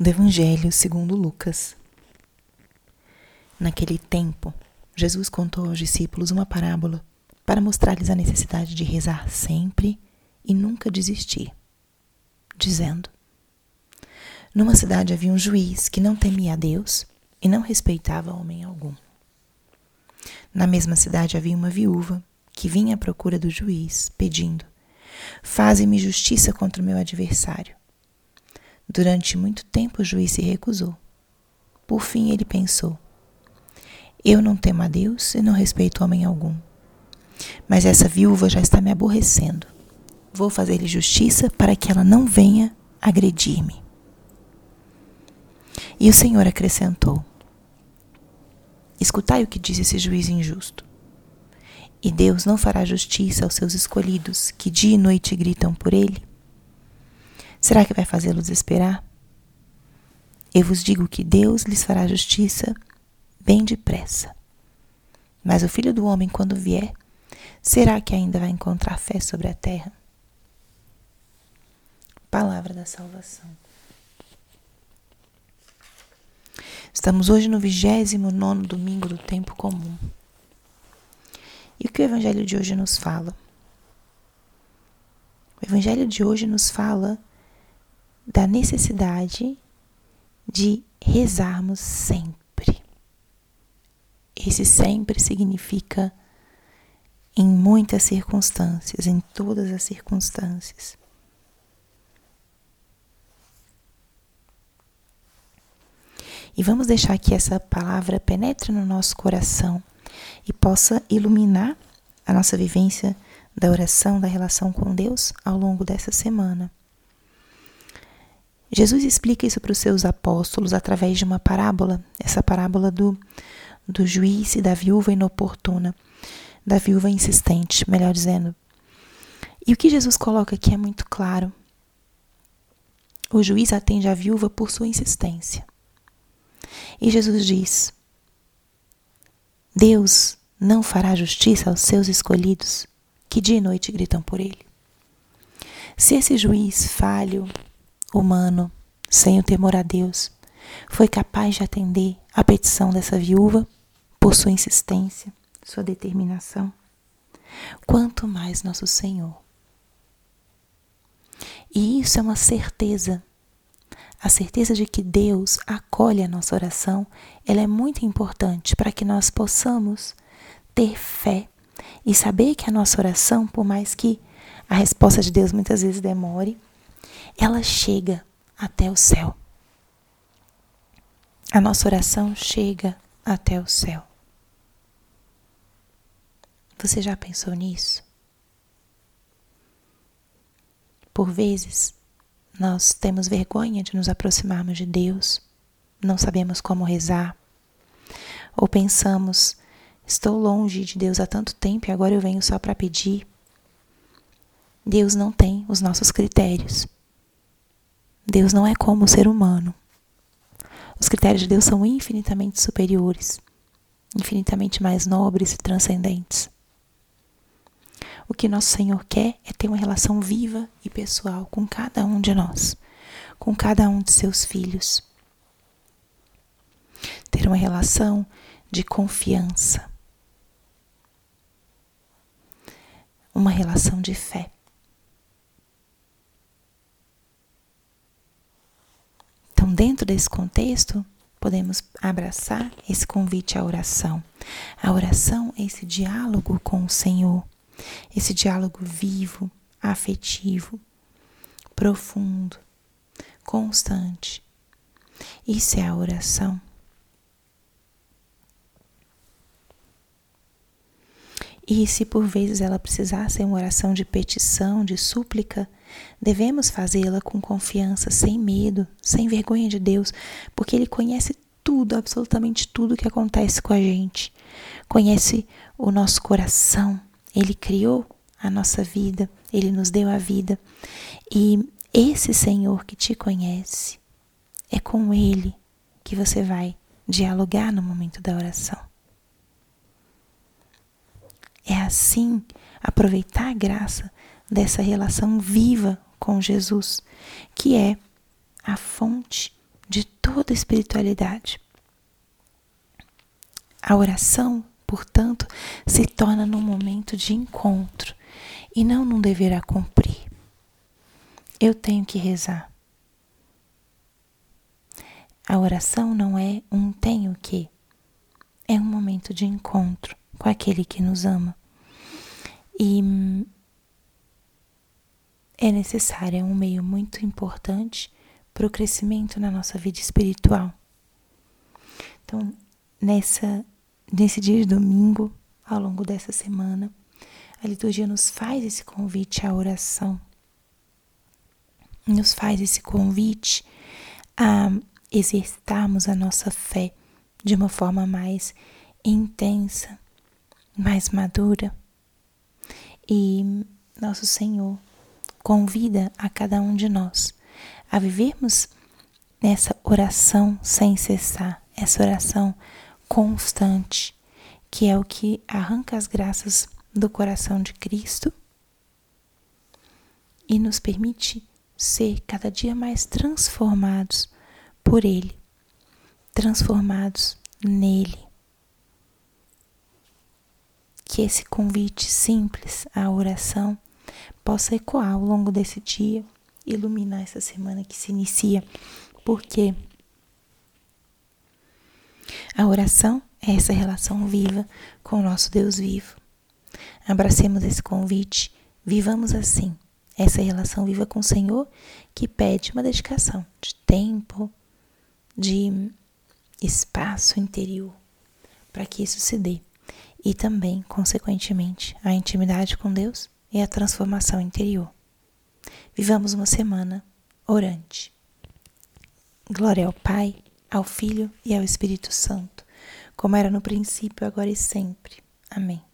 do Evangelho segundo Lucas. Naquele tempo, Jesus contou aos discípulos uma parábola para mostrar-lhes a necessidade de rezar sempre e nunca desistir, dizendo: Numa cidade havia um juiz que não temia a Deus e não respeitava homem algum. Na mesma cidade havia uma viúva que vinha à procura do juiz, pedindo: Faze-me justiça contra o meu adversário. Durante muito tempo o juiz se recusou. Por fim ele pensou: Eu não temo a Deus e não respeito homem algum. Mas essa viúva já está me aborrecendo. Vou fazer-lhe justiça para que ela não venha agredir-me. E o Senhor acrescentou: Escutai o que diz esse juiz injusto. E Deus não fará justiça aos seus escolhidos, que dia e noite gritam por ele? Será que vai fazê-los esperar? Eu vos digo que Deus lhes fará justiça bem depressa. Mas o filho do homem, quando vier, será que ainda vai encontrar fé sobre a terra? Palavra da salvação. Estamos hoje no 29 domingo do tempo comum. E o que o Evangelho de hoje nos fala? O Evangelho de hoje nos fala da necessidade de rezarmos sempre. Esse sempre significa em muitas circunstâncias, em todas as circunstâncias. E vamos deixar que essa palavra penetre no nosso coração e possa iluminar a nossa vivência da oração, da relação com Deus ao longo dessa semana. Jesus explica isso para os seus apóstolos através de uma parábola, essa parábola do, do juiz e da viúva inoportuna, da viúva insistente, melhor dizendo. E o que Jesus coloca aqui é muito claro. O juiz atende a viúva por sua insistência. E Jesus diz: Deus não fará justiça aos seus escolhidos, que dia e noite gritam por ele. Se esse juiz falho, humano, sem o temor a Deus, foi capaz de atender a petição dessa viúva por sua insistência, sua determinação. Quanto mais nosso Senhor. E isso é uma certeza. A certeza de que Deus acolhe a nossa oração, ela é muito importante para que nós possamos ter fé e saber que a nossa oração, por mais que a resposta de Deus muitas vezes demore, ela chega até o céu. A nossa oração chega até o céu. Você já pensou nisso? Por vezes, nós temos vergonha de nos aproximarmos de Deus, não sabemos como rezar, ou pensamos, estou longe de Deus há tanto tempo e agora eu venho só para pedir. Deus não tem os nossos critérios. Deus não é como o ser humano. Os critérios de Deus são infinitamente superiores, infinitamente mais nobres e transcendentes. O que nosso Senhor quer é ter uma relação viva e pessoal com cada um de nós, com cada um de seus filhos. Ter uma relação de confiança, uma relação de fé. Então, dentro desse contexto, podemos abraçar esse convite à oração. A oração é esse diálogo com o Senhor, esse diálogo vivo, afetivo, profundo, constante. Isso é a oração. E se por vezes ela precisar ser uma oração de petição, de súplica, devemos fazê-la com confiança, sem medo, sem vergonha de Deus, porque Ele conhece tudo, absolutamente tudo que acontece com a gente. Conhece o nosso coração, Ele criou a nossa vida, Ele nos deu a vida. E esse Senhor que te conhece, é com Ele que você vai dialogar no momento da oração. É assim aproveitar a graça dessa relação viva com Jesus, que é a fonte de toda espiritualidade. A oração, portanto, se torna num momento de encontro e não num dever a cumprir. Eu tenho que rezar. A oração não é um tenho que, é um momento de encontro com aquele que nos ama. E é necessário, é um meio muito importante para o crescimento na nossa vida espiritual. Então, nessa, nesse dia de domingo, ao longo dessa semana, a liturgia nos faz esse convite à oração, nos faz esse convite a exercitarmos a nossa fé de uma forma mais intensa, mais madura. E nosso Senhor convida a cada um de nós a vivermos nessa oração sem cessar, essa oração constante, que é o que arranca as graças do coração de Cristo e nos permite ser cada dia mais transformados por Ele, transformados nele. Que esse convite simples à oração possa ecoar ao longo desse dia, iluminar essa semana que se inicia, porque a oração é essa relação viva com o nosso Deus vivo. Abracemos esse convite, vivamos assim, essa relação viva com o Senhor que pede uma dedicação de tempo, de espaço interior para que isso se dê e também, consequentemente, a intimidade com Deus é a transformação interior. Vivamos uma semana orante. Glória ao Pai, ao Filho e ao Espírito Santo, como era no princípio, agora e sempre. Amém.